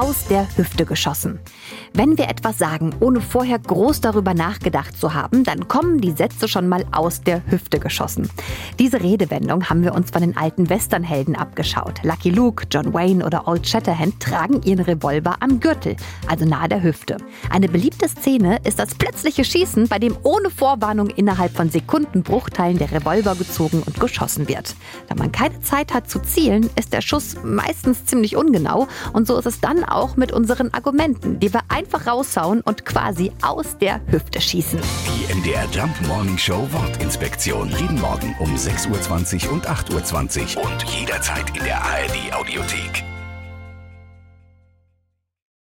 Aus der Hüfte geschossen. Wenn wir etwas sagen, ohne vorher groß darüber nachgedacht zu haben, dann kommen die Sätze schon mal aus der Hüfte geschossen. Diese Redewendung haben wir uns von den alten Westernhelden abgeschaut. Lucky Luke, John Wayne oder Old Shatterhand tragen ihren Revolver am Gürtel, also nahe der Hüfte. Eine beliebte Szene ist das plötzliche Schießen, bei dem ohne Vorwarnung innerhalb von Sekundenbruchteilen der Revolver gezogen und geschossen wird. Da man keine Zeit hat zu zielen, ist der Schuss meistens ziemlich ungenau und so ist es dann auch mit unseren Argumenten, die wir einfach raushauen und quasi aus der Hüfte schießen. Die MDR Jump Morning Show Wortinspektion. Jeden Morgen um 6.20 Uhr und 8.20 Uhr und jederzeit in der ARD Audiothek.